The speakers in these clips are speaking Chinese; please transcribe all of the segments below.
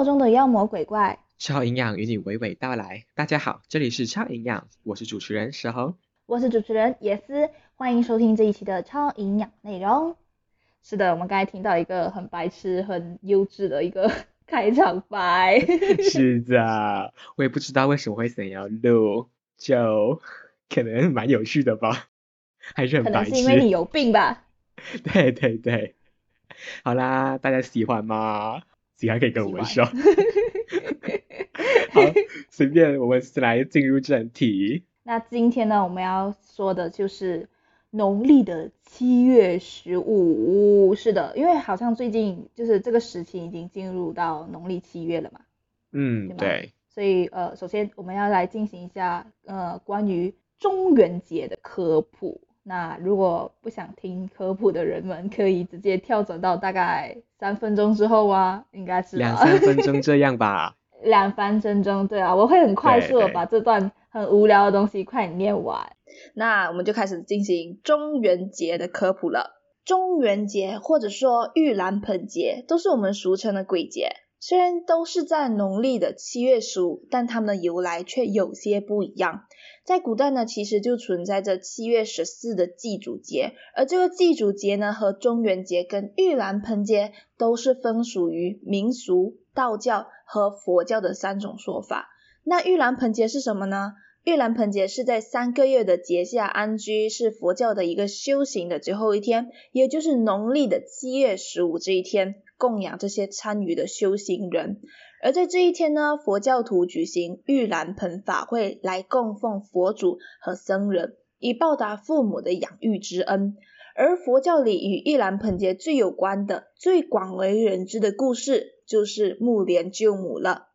活中的妖魔鬼怪，超营养与你娓娓道来。大家好，这里是超营养，我是主持人石恒。我是主持人野思，欢迎收听这一期的超营养内容。是的，我们刚才听到一个很白痴、很优质的一个开场白。是的，我也不知道为什么会想要录，就可能蛮有趣的吧，还是很可白痴。能是因为你有病吧？对对对，好啦，大家喜欢吗？喜欢可以跟我们说。好，随便，我们来进入正题。那今天呢，我们要说的就是农历的七月十五。是的，因为好像最近就是这个时期已经进入到农历七月了嘛。嗯，对对，所以呃，首先我们要来进行一下呃关于中元节的科普。那如果不想听科普的人们，可以直接跳转到大概三分钟之后啊，应该是两三分钟这样吧。两三分钟，对啊，我会很快速的把这段很无聊的东西快点念完。那我们就开始进行中元节的科普了。中元节或者说盂兰盆节，都是我们俗称的鬼节。虽然都是在农历的七月十五，但它们的由来却有些不一样。在古代呢，其实就存在着七月十四的祭祖节，而这个祭祖节呢，和中元节跟玉兰盆节都是分属于民俗、道教和佛教的三种说法。那玉兰盆节是什么呢？玉兰盆节是在三个月的节下安居，是佛教的一个修行的最后一天，也就是农历的七月十五这一天，供养这些参与的修行人。而在这一天呢，佛教徒举行盂兰盆法会来供奉佛祖和僧人，以报答父母的养育之恩。而佛教里与盂兰盆节最有关的、最广为人知的故事，就是木莲救母了。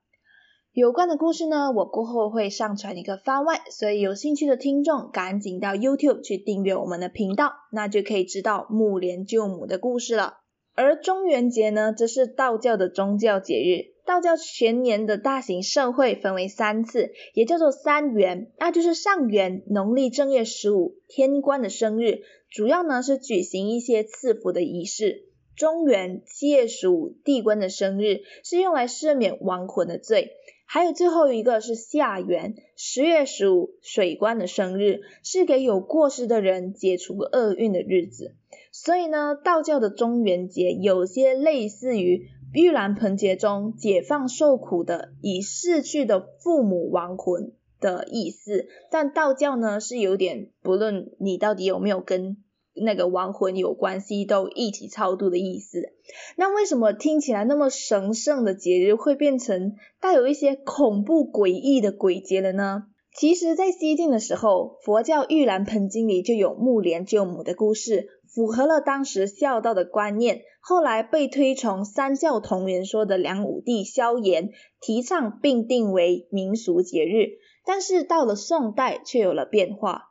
有关的故事呢，我过后会上传一个番外，所以有兴趣的听众赶紧到 YouTube 去订阅我们的频道，那就可以知道木莲救母的故事了。而中元节呢，则是道教的宗教节日。道教全年的大型盛会分为三次，也叫做三元，那就是上元农历正月十五天官的生日，主要呢是举行一些赐福的仪式。中元七月十五地官的生日是用来赦免亡魂的罪，还有最后一个是下元十月十五水官的生日，是给有过失的人解除厄运的日子。所以呢，道教的中元节有些类似于盂兰盆节中解放受苦的已逝去的父母亡魂的意思，但道教呢是有点不论你到底有没有跟那个亡魂有关系，都一起超度的意思。那为什么听起来那么神圣的节日会变成带有一些恐怖诡异的鬼节了呢？其实，在西晋的时候，佛教盂兰盆经里就有木莲救母的故事，符合了当时孝道的观念。后来被推崇三教同源说的梁武帝萧衍提倡并定为民俗节日，但是到了宋代却有了变化。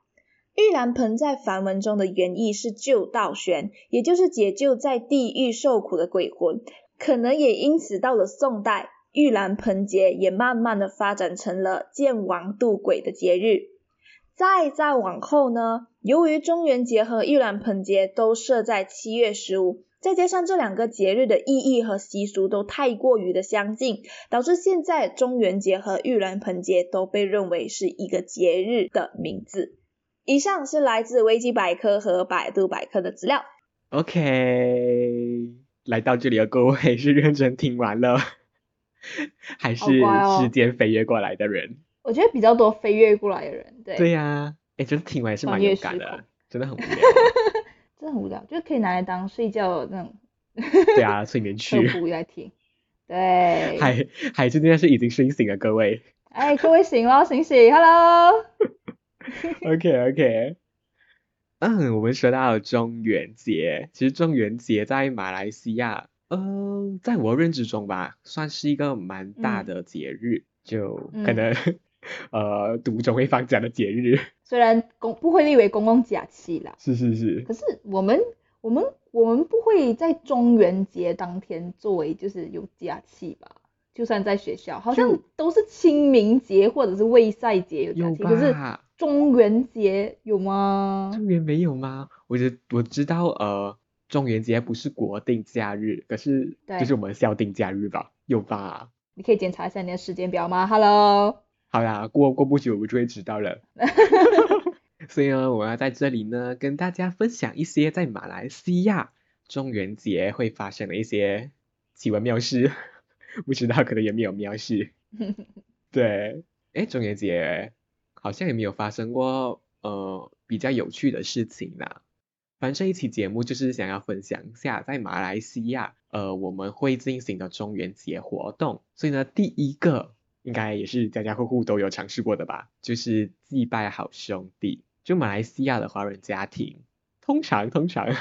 盂兰盆在梵文中的原意是救道玄，也就是解救在地狱受苦的鬼魂。可能也因此到了宋代，盂兰盆节也慢慢的发展成了见王渡鬼的节日。再再往后呢，由于中元节和玉兰盆节都设在七月十五，再加上这两个节日的意义和习俗都太过于的相近，导致现在中元节和玉兰盆节都被认为是一个节日的名字。以上是来自维基百科和百度百科的资料。OK，来到这里的各位是认真听完了，还是时间飞跃过来的人？我觉得比较多飞跃过来的人，对，对呀、哎，真的听完也是蛮有感的，真的很无聊。真的很无聊，就是可以拿来当睡觉的那种对啊，睡眠科曲，普来听。对，还还是那件事已经睡醒了，各位。哎，各位醒了，醒醒，Hello。OK OK，嗯，我们说到中元节，其实中元节在马来西亚，嗯、在我认知中吧，算是一个蛮大嗯的节日，就可嗯能、呃读中会放假的节日。虽然公不会列为公共假期啦，是是是，可是我们我们我们不会在中元节当天作为就是有假期吧？就算在学校，好像都是清明节或者是未赛节有假期，可是？中元节有吗？中元没有吗？我觉我知道，呃，中元节不是国定假日，可是就是我们校定假日吧？有吧？你可以检查一下你的时间表吗？Hello。好啦，过过不久我就会知道了。所以呢，我要在这里呢跟大家分享一些在马来西亚中元节会发生的一些奇闻妙事。不知道可能有没有妙事。对，哎，中元节好像也没有发生过呃比较有趣的事情啦。反正这一期节目就是想要分享一下在马来西亚呃我们会进行的中元节活动。所以呢，第一个。应该也是家家户户都有尝试过的吧，就是祭拜好兄弟。就马来西亚的华人家庭，通常通常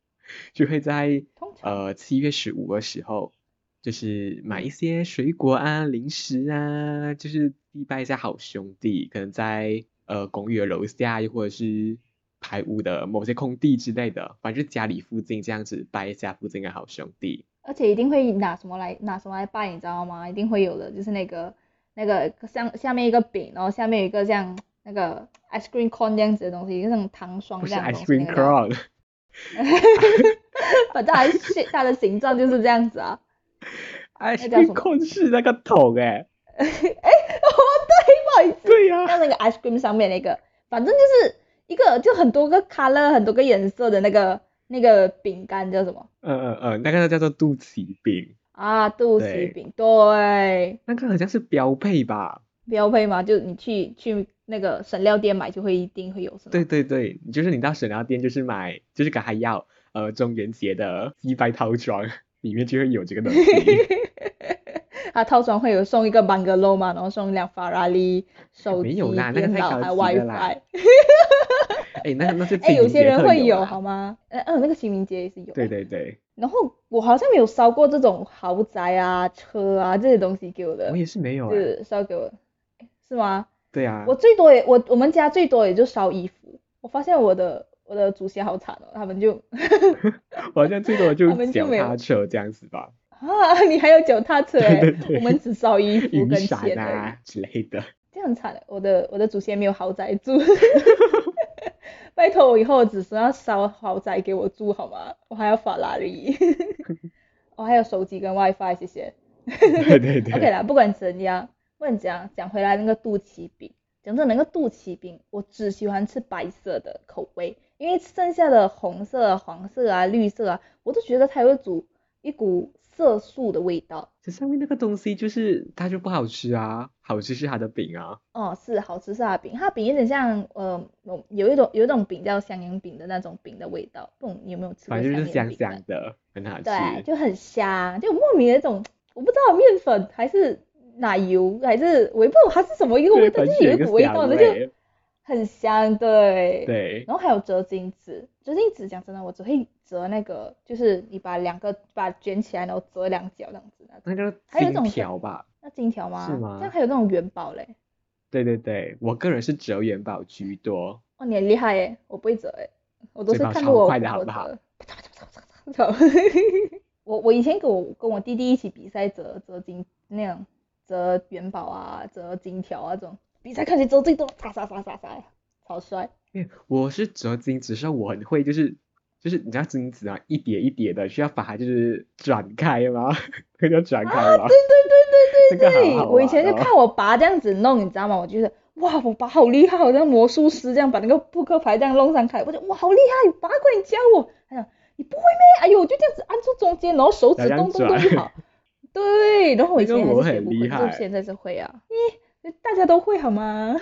就会在呃七月十五的时候，就是买一些水果啊、零食啊，就是祭拜一下好兄弟。可能在呃公寓的楼下，又或者是排污的某些空地之类的，反正家里附近这样子拜一下附近的好兄弟。而且一定会拿什么来拿什么来拜，你知道吗？一定会有的，就是那个。那个像下面一个饼，然后下面有一个像那个 ice cream cone 这样子的东西，就像糖霜这样 ice cream cone。反正还是它的形状就是这样子啊。ice cream cone 是那个桶哎。哎，哦对，不好意思。对呀。像那个 ice cream 上面那个，反正就是一个就很多个 color 很多个颜色的那个那个饼干叫什么？嗯嗯嗯，那个叫做肚脐饼。啊，肚脐饼，对，那个好像是标配吧？标配吗？就你去去那个省料店买，就会一定会有什么？对对对，就是你到省料店就是买，就是跟他要呃中元节的祭拜套装，里面就会有这个东西。他套装会有送一个 bungalow 嘛，然后送一辆法拉利，手机、电脑还 WiFi。哎，那那是 哎，有些人会有好吗？呃嗯，那个清明节也是有。对对对。然后我好像没有烧过这种豪宅啊、车啊这些东西给我的。我也是没有。是烧给我，是吗？对啊。我最多也我我们家最多也就烧衣服。我发现我的我的祖先好惨哦，他们就。我好像最多就脚踏车这样子吧。啊，你还有脚踏车？对对对。我们只烧衣服跟钱啊之类的。这样惨，我的我的祖先没有豪宅住。拜托我以后只是要烧豪宅给我住好吗？我还要法拉利，我还有手机跟 WiFi，谢谢。对对对。OK 啦，不管怎样，问怎样讲回来那个肚脐饼，讲真那个肚脐饼，我只喜欢吃白色的口味，因为剩下的红色、黄色啊、绿色啊，我都觉得它有一股一股。色素的味道，这上面那个东西就是它就不好吃啊，好吃是它的饼啊。哦，是好吃是它的饼，它的饼有点像呃，有一种有一种饼叫香烟饼的那种饼的味道，不懂你有没有吃过？反正就是香香的，很好吃。对，就很香，就莫名的一种，我不知道面粉还是奶油还是我也不懂它是什么一个味道，就是有一股味道的就。很香，对。对。然后还有折金子，折金子讲真的，我只会折那个，就是你把两个把卷起来，然后折两角这样子。那就金条吧？那金条吗？是吗？这样还有那种元宝嘞。对对对，我个人是折元宝居多。哦，你很厉害耶，我不会折诶，我都是看过我的好不好？我我以前跟我跟我弟弟一起比赛折折金那样折元宝啊，折金条啊这种。比赛看谁折最多，杀杀杀杀杀，超帅！我是折金子，是我很会，就是就是你知道金子啊，一叠一叠的，需要把它就是转开吗？那叫转开吗？对对对对对对，我以前就看我爸这样子弄，你知道吗？我觉得哇，我爸好厉害，好像魔术师这样把那个扑克牌这样弄上开，我觉得哇好厉害，爸快点教我！他讲你不会咩？哎呦，就这样子按住中间，然后手指动动动就好。对，然后我以前还是学不会，就现在是会啊。大家都会好吗？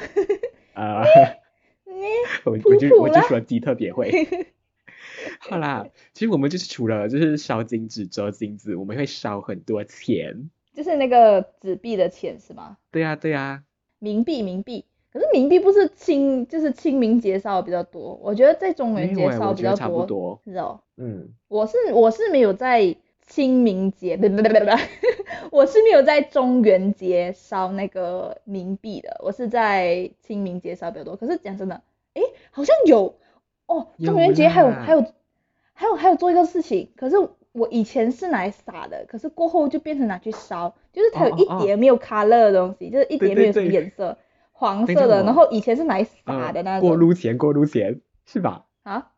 啊，我我就我就说鸡特别会。好啦，其实我们就是除了就是烧金纸、折金子，我们会烧很多钱。就是那个纸币的钱是吗？对呀对呀。冥币冥币，可是冥币不是清就是清明节烧的比较多，我觉得在中元节烧比较多。是哦。嗯。我是我是没有在。清明节不不不不不，我是没有在中元节烧那个冥币的，我是在清明节烧比较多。可是讲真的，诶，好像有哦，中元节还有还有还有还有做一个事情，可是我以前是拿来撒的，可是过后就变成拿去烧，就是它有一点没有 color 的东西，就是一点没有什么颜色，黄色的，然后以前是拿来撒的那种。过路钱，过路钱是吧？啊？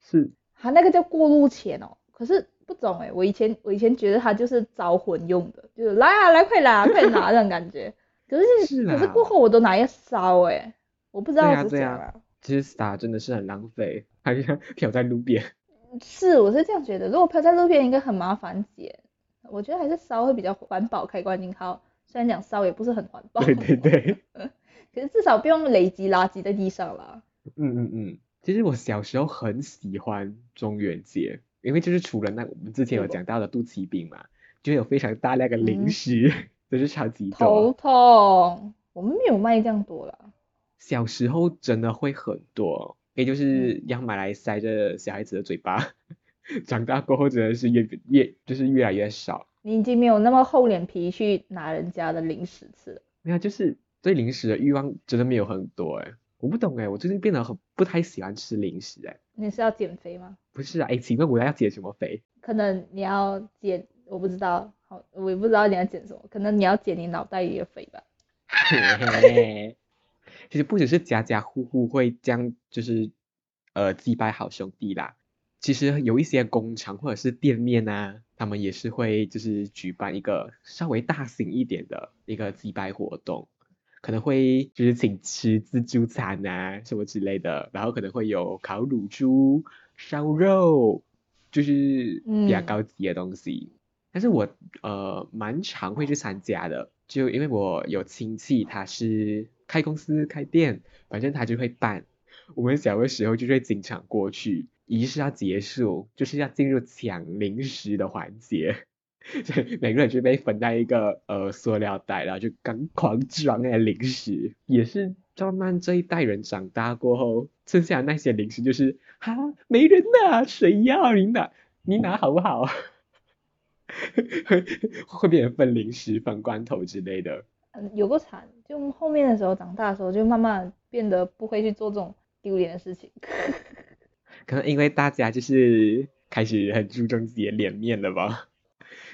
是。啊，那个叫过路钱哦，可是。不懂哎，我以前我以前觉得它就是招魂用的，就是来啊来快拿快拿那种感觉。可是 可是过后我都拿一烧哎，我不知道是怎样啊。其实撒真的是很浪费，还是飘在路边。是，我是这样觉得。如果飘在路边应该很麻烦捡，我觉得还是烧会比较环保，开关金号。虽然讲烧也不是很环保。对对对。可是至少不用累积垃圾在地上啦。嗯嗯嗯。其实我小时候很喜欢中元节，因为就是除了那我们之前有讲到的肚脐饼嘛，就有非常大量的零食，都是超级多。头痛。我们没有卖这样多了。小时候真的会很多，也就是要买来塞着小孩子的嘴巴。长大过后真的是越越就是越来越少。你已经没有那么厚脸皮去拿人家的零食吃了。没有，就是对零食的欲望真的没有很多哎。我不懂哎，我最近变得很不太喜欢吃零食哎。你是要减肥吗？不是啊，哎，请问我要减什么肥？可能你要减，我不知道，好，我也不知道你要减什么，可能你要减你脑袋里的肥吧。其实不只是家家户户会将就是呃祭拜好兄弟啦，其实有一些工厂或者是店面啊，他们也是会就是举办一个稍微大型一点的一个祭拜活动，可能会就是请吃自助餐啊什么之类的，然后可能会有烤乳猪、烧肉，就是比较高级的东西。但是我呃蛮常会去参加的，就因为我有亲戚他是。开公司开店，反正他就会办。我们小的时候就会经常过去。仪式要结束，就是要进入抢零食的环节。所以每个人就被分在一个呃塑料袋，然后就刚狂装那些零食。也是慢慢这一代人长大过后，剩下的那些零食就是哈没人拿，谁要你拿？你拿好不好？会变成分零食、分罐头之类的。嗯，有个惨，就后面的时候长大的时候，就慢慢变得不会去做这种丢脸的事情。可能因为大家就是开始很注重自己的脸面了吧，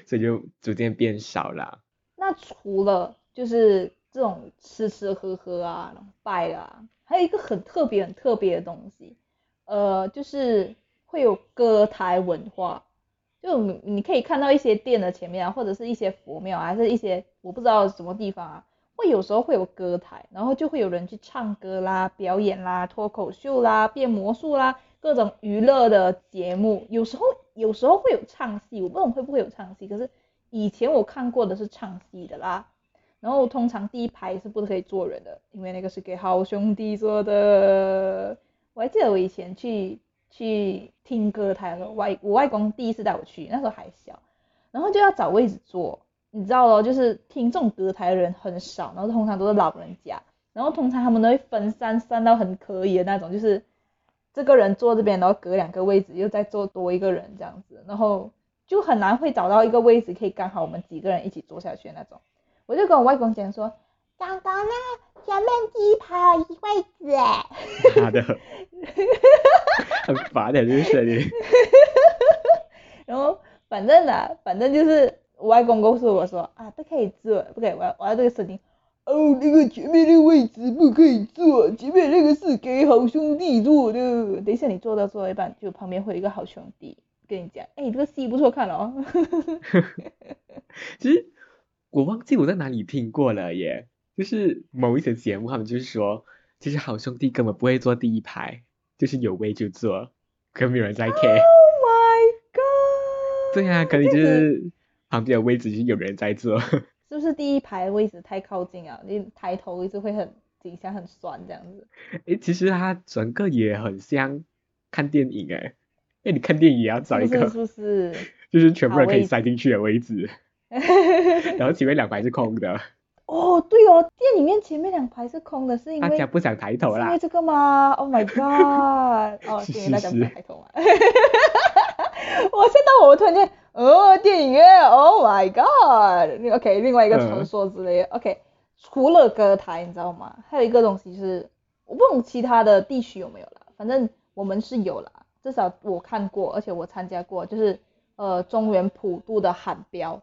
所以就逐渐变少了。那除了就是这种吃吃喝喝啊、拜啊，还有一个很特别、很特别的东西，呃，就是会有歌台文化。就你你可以看到一些店的前面啊，或者是一些佛庙，还是一些我不知道什么地方啊，会有时候会有歌台，然后就会有人去唱歌啦、表演啦、脱口秀啦、变魔术啦，各种娱乐的节目。有时候有时候会有唱戏，我不懂会不会有唱戏，可是以前我看过的是唱戏的啦。然后通常第一排是不可以坐人的，因为那个是给好兄弟坐的。我还记得我以前去。去听歌台的时候，外我外公第一次带我去，那时候还小，然后就要找位置坐，你知道咯，就是听这种歌台的人很少，然后通常都是老人家，然后通常他们都会分散散到很可以的那种，就是这个人坐这边，然后隔两个位置又再坐多一个人这样子，然后就很难会找到一个位置可以刚好我们几个人一起坐下去那种，我就跟我外公讲说，刚刚那前面第一排有一位置哎，好的。很烦的，这个声音。然后反正呢，反正就是我外公告诉我说啊，不可以坐，不可以，我要我要这个声音。哦，那个前面那个位置不可以坐，前面那个是给好兄弟坐的。等一下你坐到坐到一半，就旁边会有一个好兄弟跟你讲，哎，这个戏不错看哦。其实我忘记我在哪里听过了耶，就是某一些节目，他们就是说，其实好兄弟根本不会坐第一排。就是有位就坐，可没有人在 care。Oh my god！对啊，可能就是旁边的位置就是有人在坐。是不是第一排位置太靠近啊？你抬头一直会很底下很酸这样子。诶，其实它整个也很像看电影诶。哎，你看电影也要找一个，是不是？就是全部人可以塞进去的位置。然后前面两排是空的。哦，对哦，店里面前面两排是空的，是因为大家不想抬头啦。因为这个吗？Oh my god！哦，是因为大家不想抬头嘛。我现在我突然间，哦，电影院，Oh my god！OK，另外一个传说之类的。OK，除了歌台，你知道吗？还有一个东西就是，我不懂其他的地区有没有了，反正我们是有了，至少我看过，而且我参加过，就是呃中原普渡的喊标，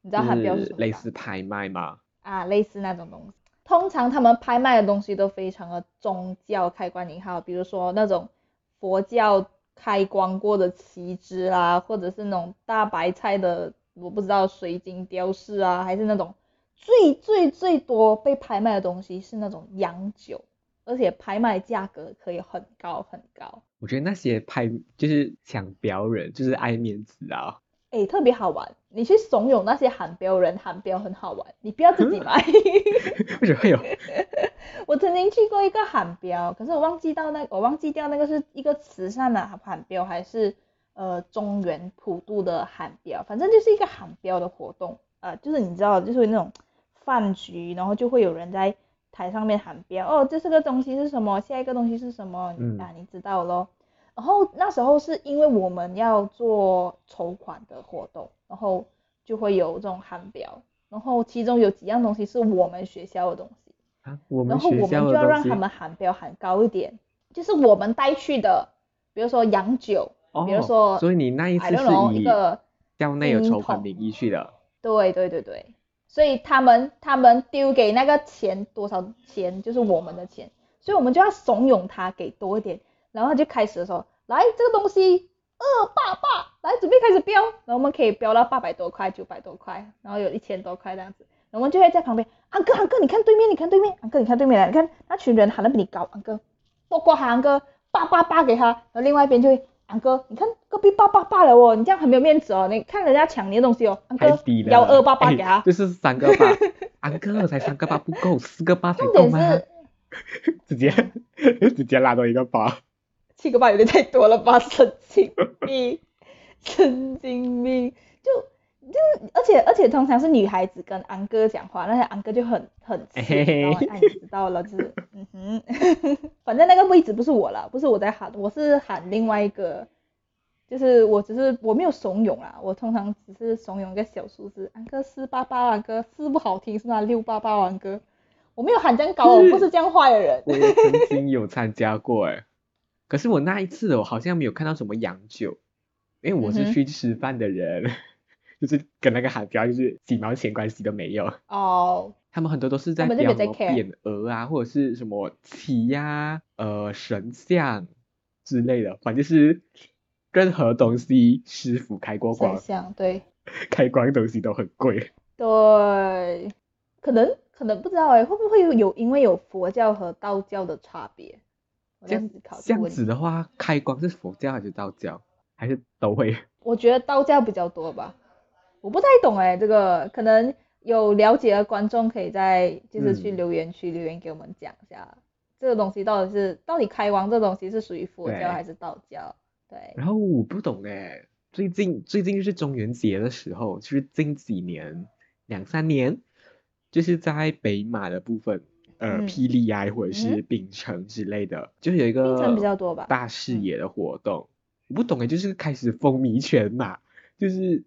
你知道喊标是什么类似拍卖吗？啊，类似那种东西，通常他们拍卖的东西都非常的宗教开关引号，比如说那种佛教开光过的旗帜啊，或者是那种大白菜的，我不知道水晶雕饰啊，还是那种最最最多被拍卖的东西是那种洋酒，而且拍卖价格可以很高很高。我觉得那些拍就是抢标人，就是爱面子啊。哎，特别好玩，你去怂恿那些喊标人喊标很好玩，你不要自己买。为什么会有？我曾经去过一个喊标，可是我忘记到那，我忘记掉那个是一个慈善的喊标，还是呃中原普渡的喊标，反正就是一个喊标的活动，呃，就是你知道，就是那种饭局，然后就会有人在台上面喊标，哦，这是个东西是什么？下一个东西是什么？啊，你知道咯。然后那时候是因为我们要做筹款的活动，然后就会有这种喊标，然后其中有几样东西是我们学校的东西，啊，我们然后我们就要让他们喊标喊高一点，就是我们带去的，比如说洋酒，比如说，所以你那一次是以校内有筹款名义去的，对对对对，所以他们他们丢给那个钱多少钱就是我们的钱，所以我们就要怂恿他给多一点。然后他就开始的时候，来这个东西二八八，来准备开始标，然后我们可以标到八百多块、九百多块，然后有一千多块这样子，我们就会在旁边，安哥安哥，你看对面，你看对面，安哥你看对面来，你看那群人喊的比你高，安哥，多过喊安哥八八八给他，然后另外一边就会，安哥你看隔壁八八八了哦，你这样很没有面子哦，你看人家抢你的东西哦，安哥幺二八八给他，就是三个八，安哥才三个八不够，四个八才够吗？直接直接拉到一个八。七个八有点太多了吧，神经病，神经病，就就是而且而且通常是女孩子跟安哥讲话，那些安哥就很很气，然后哎知道了，就是嗯哼，反正那个位置不是我了，不是我在喊，我是喊另外一个，就是我只是我没有怂恿啦，我通常只是怂恿一个小数字，安哥四八八安哥四不好听是吗？六八八安哥，我没有喊这样高，我不是这样坏的人。我曾经有参加过哎。可是我那一次我好像没有看到什么洋酒，因为我是去吃饭的人，就是跟那个海标就是几毛钱关系都没有。哦。他们很多都是在标什么匾额啊，或者是什么旗呀、呃神像之类的，反正是任何东西师傅开过光。神像对。开光东西都很贵。对。可能可能不知道哎，会不会有因为有佛教和道教的差别？这样这样子的话，开光是佛教还是道教，还是都会？我觉得道教比较多吧，我不太懂哎，这个可能有了解的观众可以在就是去留言区留言给我们讲一下，这个东西到底是到底开光这东西是属于佛教还是道教？对。然后我不懂哎，最近最近就是中元节的时候，就是近几年两三年，就是在北马的部分。呃，霹雳呀，或者是秉城之类的，就是有一个比较多吧大视野的活动。我不懂哎，就是开始风靡全马，就是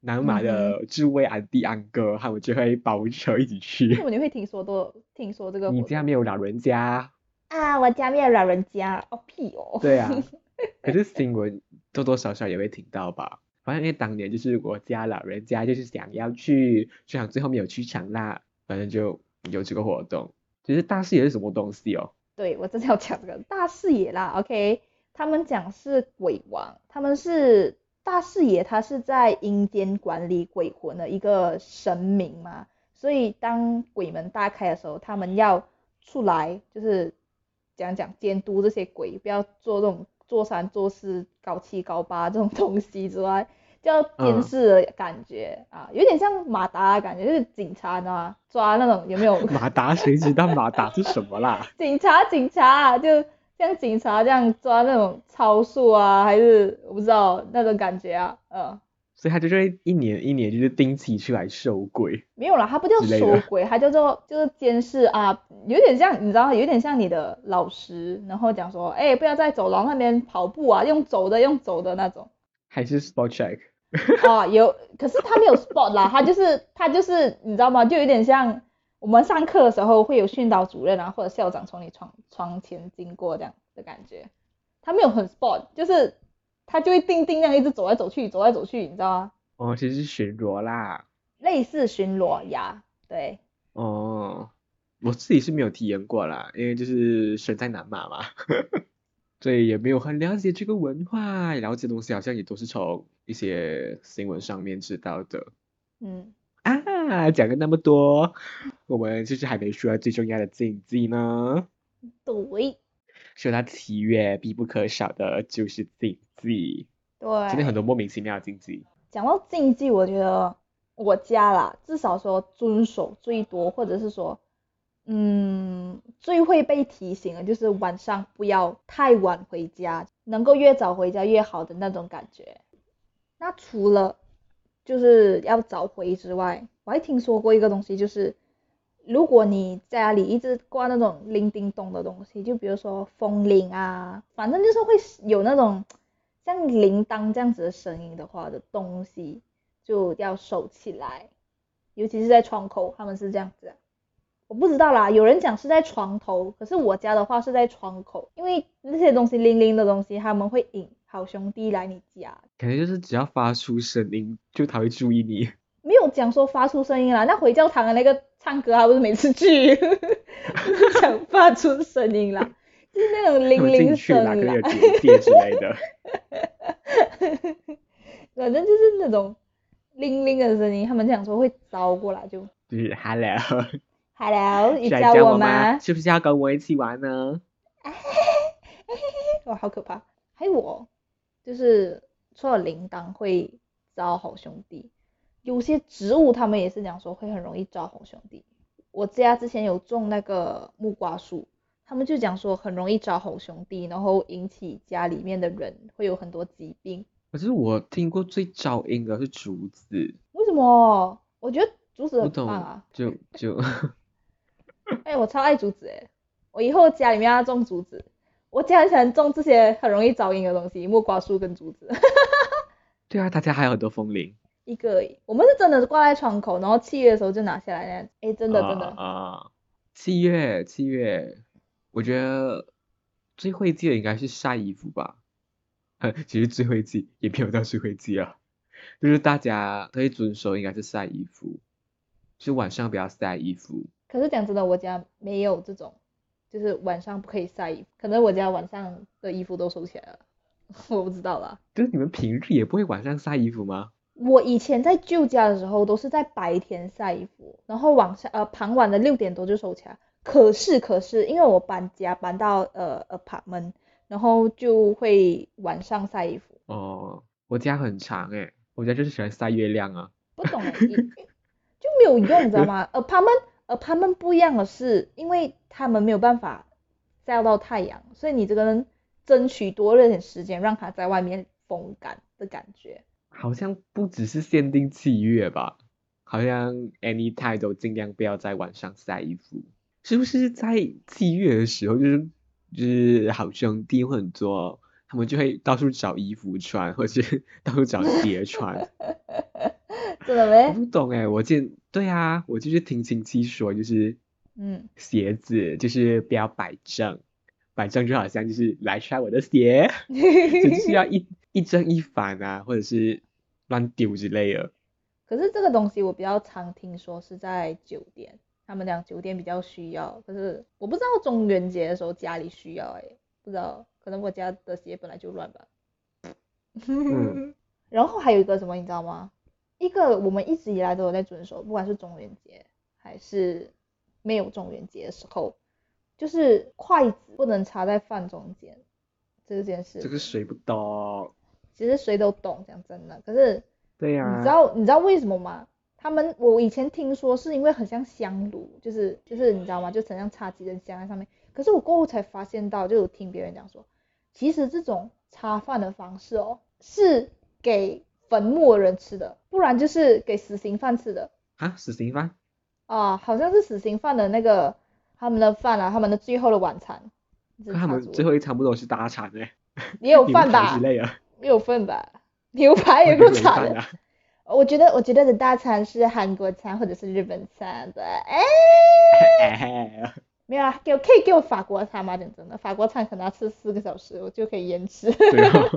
南马的诸位安迪安哥，他们就会包车一起去。为什么你会听说多？听说这个？你家没有老人家啊？我家没有老人家，哦屁哦。对啊，可是新闻多多少少也会听到吧？反正因为当年就是我家老人家就是想要去，虽然最后没有去成啦，反正就有这个活动。其实大视野是什么东西哦？对我真的要讲这个大视野啦，OK？他们讲是鬼王，他们是大视野，他是在阴间管理鬼魂的一个神明嘛，所以当鬼门大开的时候，他们要出来，就是讲讲监督这些鬼，不要做这种做三做四、搞七搞八这种东西之外。叫监视的感觉啊，有点像马达的感觉，就是警察呢抓那种有没有？马达谁知道马达是什么啦？警察警察就像警察这样抓那种超速啊，还是我不知道那种感觉啊，嗯。所以他就是一年一年就是定期去来收鬼。没有啦，他不叫收鬼，他叫做就是监视啊，有点像你知道，有点像你的老师，然后讲说，哎，不要在走廊那边跑步啊，用走的用走的那种。还是 spot check。啊，有，可是他没有 spot 啦，他就是他就是你知道吗？就有点像我们上课的时候会有训导主任啊或者校长从你窗窗前经过这样的感觉，他没有很 sport，就是他就会定定那样一直走来走去走来走去，你知道吗？哦，其实是巡逻啦，类似巡逻呀，对。哦，我自己是没有体验过啦，因为就是身在南马嘛。所以也没有很了解这个文化，了解东西好像也都是从一些新闻上面知道的。嗯，啊，讲了那么多，我们其实还没说最重要的禁忌呢。对，说到七月必不可少的就是禁忌，对，真的很多莫名其妙的禁忌。讲到禁忌，我觉得我家啦，至少说遵守最多，或者是说，嗯，最会被提醒的，就是晚上不要太晚回家，能够越早回家越好的那种感觉。那除了就是要早回之外，我还听说过一个东西，就是如果你家里一直挂那种铃叮咚的东西，就比如说风铃啊，反正就是会有那种像铃铛这样子的声音的话的东西，就要收起来，尤其是在窗口，他们是这样子。我不知道啦，有人讲是在床头，可是我家的话是在窗口，因为那些东西铃铃的东西，他们会引好兄弟来你家。感觉就是只要发出声音，就他会注意你。没有讲说发出声音啦，那回教堂的那个唱歌，啊不是每次去，想发出声音啦，就是那种铃铃声啦。哪个有结界之类的。反正就是那种铃铃的声音，他们讲说会招过来就。就是 hello。Hello，你叫我吗？吗？是不是要跟我一起玩呢？哇，好可怕！还有我，就是除了铃铛会招好兄弟，有些植物他们也是讲说会很容易招红兄弟。我家之前有种那个木瓜树，他们就讲说很容易招红兄弟，然后引起家里面的人会有很多疾病。可是我听过最招阴的是竹子，为什么？我觉得竹子很棒啊！就 就哎、我超爱竹子哎！我以后家里面要种竹子，我家很喜欢种这些很容易招阴的东西，木瓜树跟竹子。对啊，他家还有很多风铃。一个，我们是真的是挂在窗口，然后七月的时候就拿下来那样。哎，真的真的，啊啊！七月七月，我觉得最会记的应该是晒衣服吧。其实最会记也没有到最会记啊，就是大家可以遵守，应该是晒衣服，就晚上不要晒衣服。可是讲真的，我家没有这种，就是晚上不可以晒衣服，可能我家晚上的衣服都收起来了，我不知道啦。就是你们平日也不会晚上晒衣服吗？我以前在旧家的时候都是在白天晒衣服，然后晚上呃傍晚的六点多就收起来。可是可是因为我搬家搬到呃 apartment，然后就会晚上晒衣服。哦，我家很长诶，我家就是喜欢晒月亮啊。不懂就没有用，你知道吗？apartment apartment 不一样的是，因为他们没有办法晒到太阳，所以你这个人争取多了点时间，让他在外面风干的感觉。好像不只是限定七月吧，好像 anytime 都尽量不要在晚上晒衣服。是不是在七月的时候，就是就是好兄弟会很多，他们就会到处找衣服穿，或者是 到处找鞋穿。我真的没？不懂诶，我见对啊，我就是听亲戚说，就是嗯，鞋子就是不要摆正，摆正就好像就是来穿我的鞋，就是要一一正一反啊，或者是乱丢之类的。可是这个东西我比较常听说是在酒店，他们讲酒店比较需要，可是我不知道中元节的时候家里需要诶，不知道，可能我家的鞋本来就乱吧。嗯 然后还有一个什么你知道吗？一个我们一直以来都有在遵守，不管是中元节还是没有中元节的时候，就是筷子不能插在饭中间这件事。这个谁不懂？其实谁都懂，讲真的。可是对呀、你知道你知道为什么吗？他们我以前听说是因为很像香炉，就是就是你知道吗？就很像插几根香在上面。可是我过后才发现到，就有听别人讲说，其实这种插饭的方式哦，是给坟墓的人吃的，不然就是给死刑犯吃的啊，死刑犯？啊，好像是死刑犯的那个他们的饭啊，他们的最后的晚餐。就是他们最后一餐不都是大餐诶，也有牛饭吧 也有份吧，牛排也够惨的。我觉得我觉得的大餐是韩国餐或者是日本餐的，哎，哎，没有啊，给我可以给我法国餐吗？讲真的，法国餐可能要吃四个小时，我就可以延迟。对哦，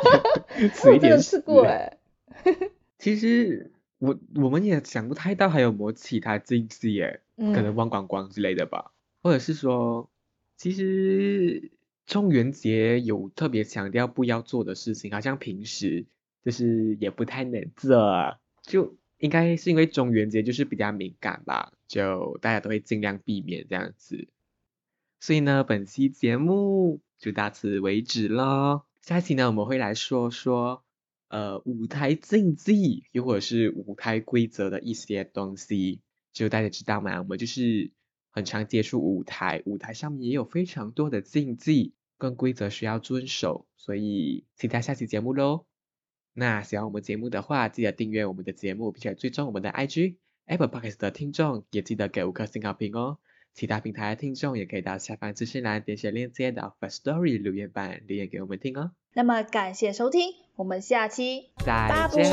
吃我真的一点吃过屎哎，其实我我们也想不太到还有没有其他禁忌耶，可能嗯，忘光光之类的吧，或者是说，其实中元节有特别强调不要做的事情，好像平时就是也不太能做，就应该是因为中元节就是比较敏感吧，就大家都会尽量避免这样子。所以呢，本期节目就到此为止了。下期呢，我们会来说说呃舞台竞技，又或者是舞台规则的一些东西。就大家知道吗？我们就是很常接触舞台，舞台上面也有非常多的禁忌跟规则需要遵守，所以期待下期节目喽。那喜欢我们节目的话，记得订阅我们的节目，并且追踪我们的 IG。Apple Podcast 的听众也记得给五颗星好评哦。其他平台的听众也可以到下方资讯栏点选链接到 First Story 留言板留言给我们听哦。那么感谢收听，我们下期再见。